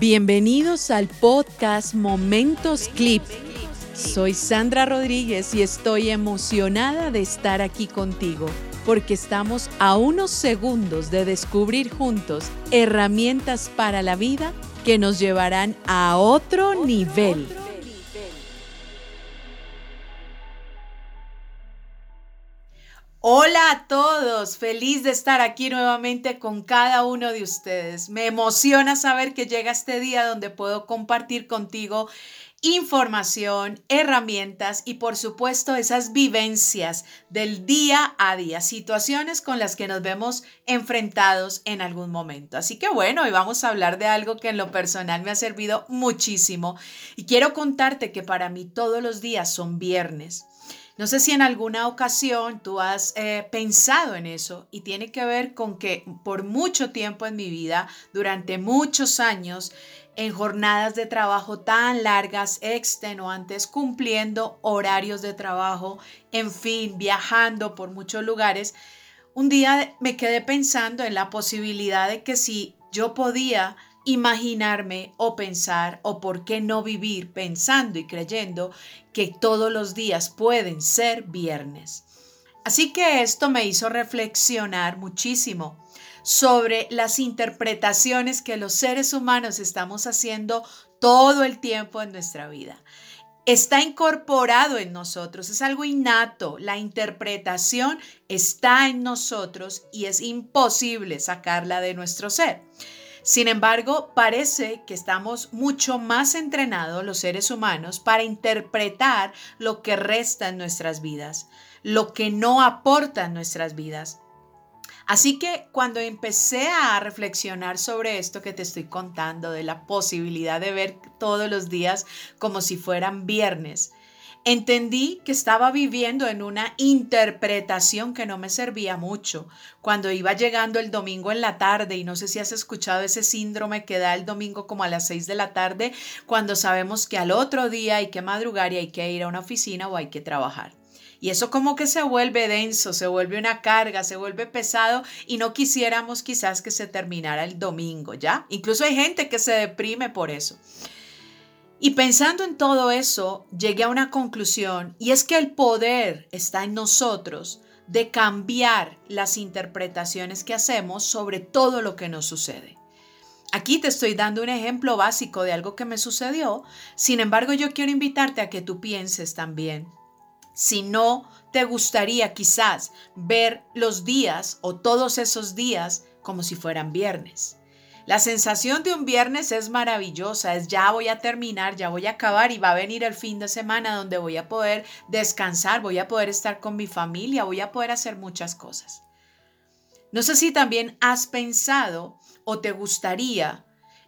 Bienvenidos al podcast Momentos Clip. Soy Sandra Rodríguez y estoy emocionada de estar aquí contigo porque estamos a unos segundos de descubrir juntos herramientas para la vida que nos llevarán a otro nivel. Hola a todos, feliz de estar aquí nuevamente con cada uno de ustedes. Me emociona saber que llega este día donde puedo compartir contigo información, herramientas y por supuesto esas vivencias del día a día, situaciones con las que nos vemos enfrentados en algún momento. Así que bueno, hoy vamos a hablar de algo que en lo personal me ha servido muchísimo y quiero contarte que para mí todos los días son viernes. No sé si en alguna ocasión tú has eh, pensado en eso y tiene que ver con que por mucho tiempo en mi vida, durante muchos años, en jornadas de trabajo tan largas, extenuantes, cumpliendo horarios de trabajo, en fin, viajando por muchos lugares, un día me quedé pensando en la posibilidad de que si yo podía imaginarme o pensar o por qué no vivir pensando y creyendo que todos los días pueden ser viernes. Así que esto me hizo reflexionar muchísimo sobre las interpretaciones que los seres humanos estamos haciendo todo el tiempo en nuestra vida. Está incorporado en nosotros, es algo innato. La interpretación está en nosotros y es imposible sacarla de nuestro ser. Sin embargo, parece que estamos mucho más entrenados los seres humanos para interpretar lo que resta en nuestras vidas, lo que no aporta en nuestras vidas. Así que cuando empecé a reflexionar sobre esto que te estoy contando, de la posibilidad de ver todos los días como si fueran viernes, Entendí que estaba viviendo en una interpretación que no me servía mucho. Cuando iba llegando el domingo en la tarde, y no sé si has escuchado ese síndrome que da el domingo como a las seis de la tarde, cuando sabemos que al otro día hay que madrugar y hay que ir a una oficina o hay que trabajar. Y eso como que se vuelve denso, se vuelve una carga, se vuelve pesado y no quisiéramos quizás que se terminara el domingo, ¿ya? Incluso hay gente que se deprime por eso. Y pensando en todo eso, llegué a una conclusión y es que el poder está en nosotros de cambiar las interpretaciones que hacemos sobre todo lo que nos sucede. Aquí te estoy dando un ejemplo básico de algo que me sucedió, sin embargo yo quiero invitarte a que tú pienses también. Si no te gustaría quizás ver los días o todos esos días como si fueran viernes. La sensación de un viernes es maravillosa, es ya voy a terminar, ya voy a acabar y va a venir el fin de semana donde voy a poder descansar, voy a poder estar con mi familia, voy a poder hacer muchas cosas. No sé si también has pensado o te gustaría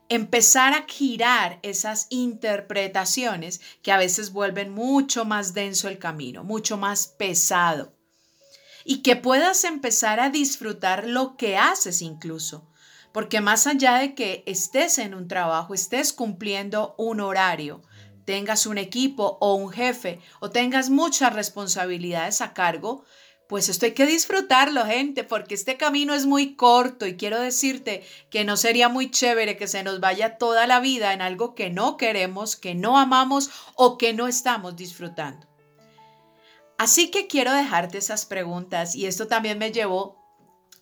empezar a girar esas interpretaciones que a veces vuelven mucho más denso el camino, mucho más pesado. Y que puedas empezar a disfrutar lo que haces incluso porque más allá de que estés en un trabajo, estés cumpliendo un horario, tengas un equipo o un jefe o tengas muchas responsabilidades a cargo, pues esto hay que disfrutarlo, gente, porque este camino es muy corto y quiero decirte que no sería muy chévere que se nos vaya toda la vida en algo que no queremos, que no amamos o que no estamos disfrutando. Así que quiero dejarte esas preguntas y esto también me llevó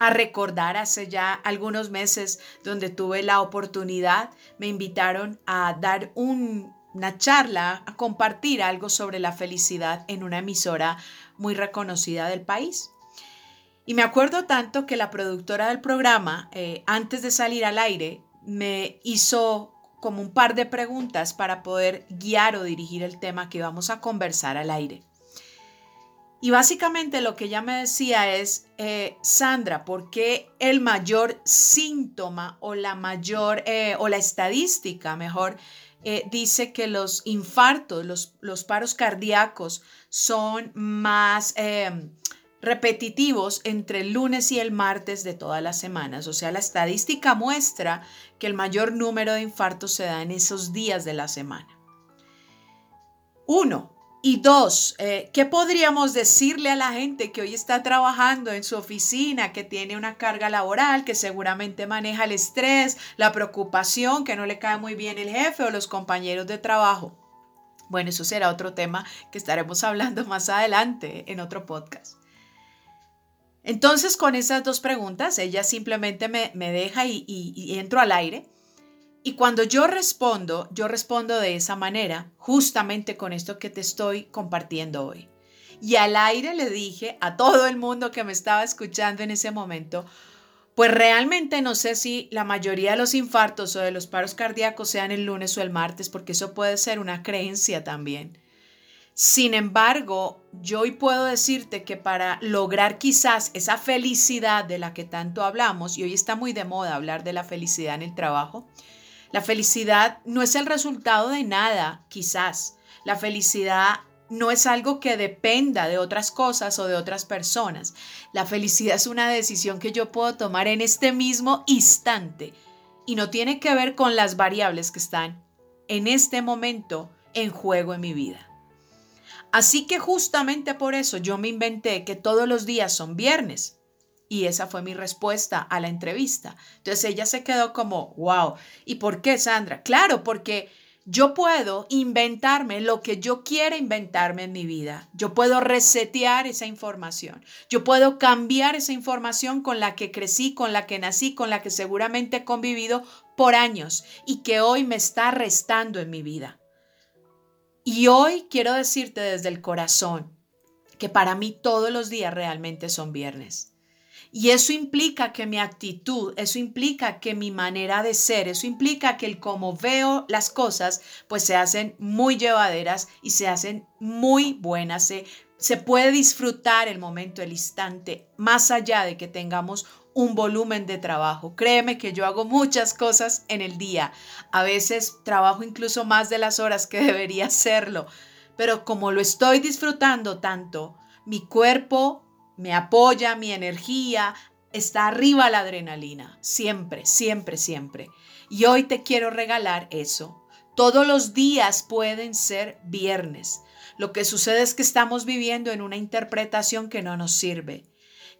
a recordar hace ya algunos meses donde tuve la oportunidad, me invitaron a dar una charla, a compartir algo sobre la felicidad en una emisora muy reconocida del país. Y me acuerdo tanto que la productora del programa, eh, antes de salir al aire, me hizo como un par de preguntas para poder guiar o dirigir el tema que íbamos a conversar al aire. Y básicamente lo que ella me decía es, eh, Sandra, ¿por qué el mayor síntoma o la mayor, eh, o la estadística mejor, eh, dice que los infartos, los, los paros cardíacos son más em, repetitivos entre el lunes y el martes de todas las semanas? O sea, la estadística muestra que el mayor número de infartos se da en esos días de la semana. Uno, Y dos, eh, ¿qué podríamos decirle a la gente que hoy está trabajando en su oficina, que tiene una carga laboral, que seguramente maneja el estrés, la preocupación, que no le cae muy bien el jefe o los compañeros de trabajo? Bueno, eso será otro tema que estaremos hablando más adelante en otro podcast. Entonces, con esas dos preguntas, ella simplemente me, deja y, y entro al aire y cuando yo respondo, yo respondo de esa manera, justamente con esto que te estoy compartiendo hoy. Y al aire le dije a todo el mundo que me estaba escuchando en ese momento, pues realmente no sé si la mayoría de los infartos o de los paros cardíacos sean el lunes o el martes, porque eso puede ser una creencia también. Sin embargo, yo hoy puedo decirte que para lograr quizás esa felicidad de la que tanto hablamos, y hoy está muy de moda hablar de la felicidad en el trabajo, la felicidad no es el resultado de nada, quizás. La felicidad no es algo que dependa de otras cosas o de otras personas. La felicidad es una decisión que yo puedo tomar en este mismo instante y no tiene que ver con las variables que están en este momento en juego en mi vida. Así que justamente por eso yo me inventé que todos los días son viernes y esa fue mi respuesta a la entrevista. Entonces ella se quedó como, wow. ¿Y por qué, Sandra? Claro, porque yo puedo inventarme lo que yo quiera inventarme en mi vida. Yo puedo resetear esa información. Yo puedo cambiar esa información con la que crecí, con la que nací, con la que seguramente he convivido por años y que hoy me está restando en mi vida. Y hoy quiero decirte desde el corazón que para mí todos los días realmente son viernes. Y eso implica que mi actitud, eso implica que mi manera de ser, eso implica que el cómo veo las cosas, pues se hacen muy llevaderas y se hacen muy buenas. Se, se puede disfrutar el momento, el instante, más allá de que tengamos un volumen de trabajo. Créeme que yo hago muchas cosas en el día. A veces trabajo incluso más de las horas que debería hacerlo. Pero como lo estoy disfrutando tanto, mi cuerpo me apoya, mi energía, está arriba la adrenalina, siempre, siempre, siempre. Y hoy te quiero regalar eso. Todos los días pueden ser viernes. Lo que sucede es que estamos viviendo en una interpretación que no nos sirve.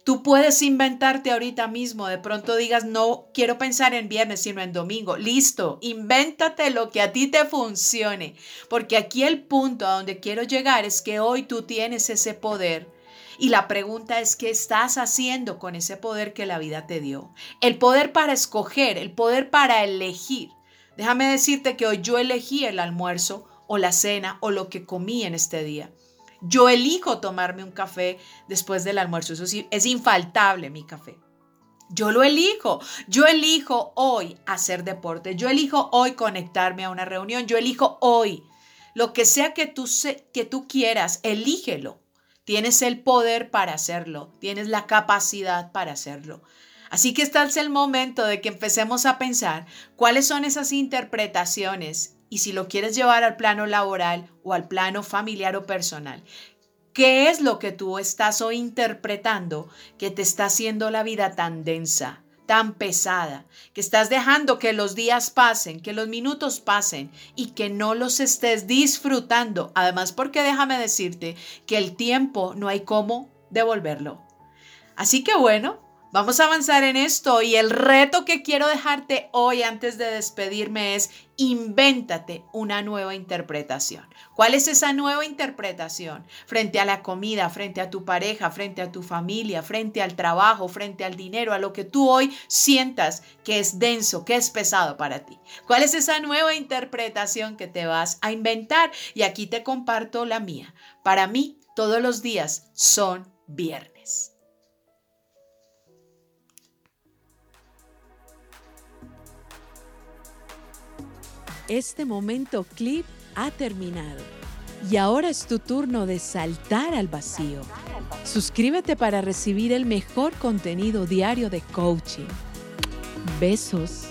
Tú puedes inventarte ahorita mismo, de pronto digas, no quiero pensar en viernes, sino en domingo. Listo, invéntate lo que a ti te funcione, porque aquí el punto a donde quiero llegar es que hoy tú tienes ese poder y la pregunta es, ¿qué estás haciendo con ese poder que la vida te dio? El poder para escoger, el poder para elegir. Déjame decirte que hoy yo elegí el almuerzo o la cena o lo que comí en este día. Yo elijo tomarme un café después del almuerzo. Eso sí, es infaltable mi café. Yo lo elijo. Yo elijo hoy hacer deporte. Yo elijo hoy conectarme a una reunión. Yo elijo hoy. Lo que sea que tú, que tú quieras, elígelo. Tienes el poder para hacerlo, tienes la capacidad para hacerlo. Así que este es el momento de que empecemos a pensar cuáles son esas interpretaciones y si lo quieres llevar al plano laboral o al plano familiar o personal. ¿Qué es lo que tú estás o interpretando que te está haciendo la vida tan densa? Tan pesada, que estás dejando que los días pasen, que los minutos pasen y que no los estés disfrutando. Además, porque déjame decirte que el tiempo no hay cómo devolverlo. Así que bueno, Vamos a avanzar en esto y el reto que quiero dejarte hoy antes de despedirme es invéntate una nueva interpretación. ¿Cuál es esa nueva interpretación? Frente a la comida, frente a tu pareja, frente a tu familia, frente al trabajo, frente al dinero, a lo que tú hoy sientas que es denso, que es pesado para ti. ¿Cuál es esa nueva interpretación que te vas a inventar? Y aquí te comparto la mía. Para mí, todos los días son viernes. Este momento clip ha terminado. Y ahora es tu turno de saltar al vacío. Suscríbete para recibir el mejor contenido diario de coaching. Besos.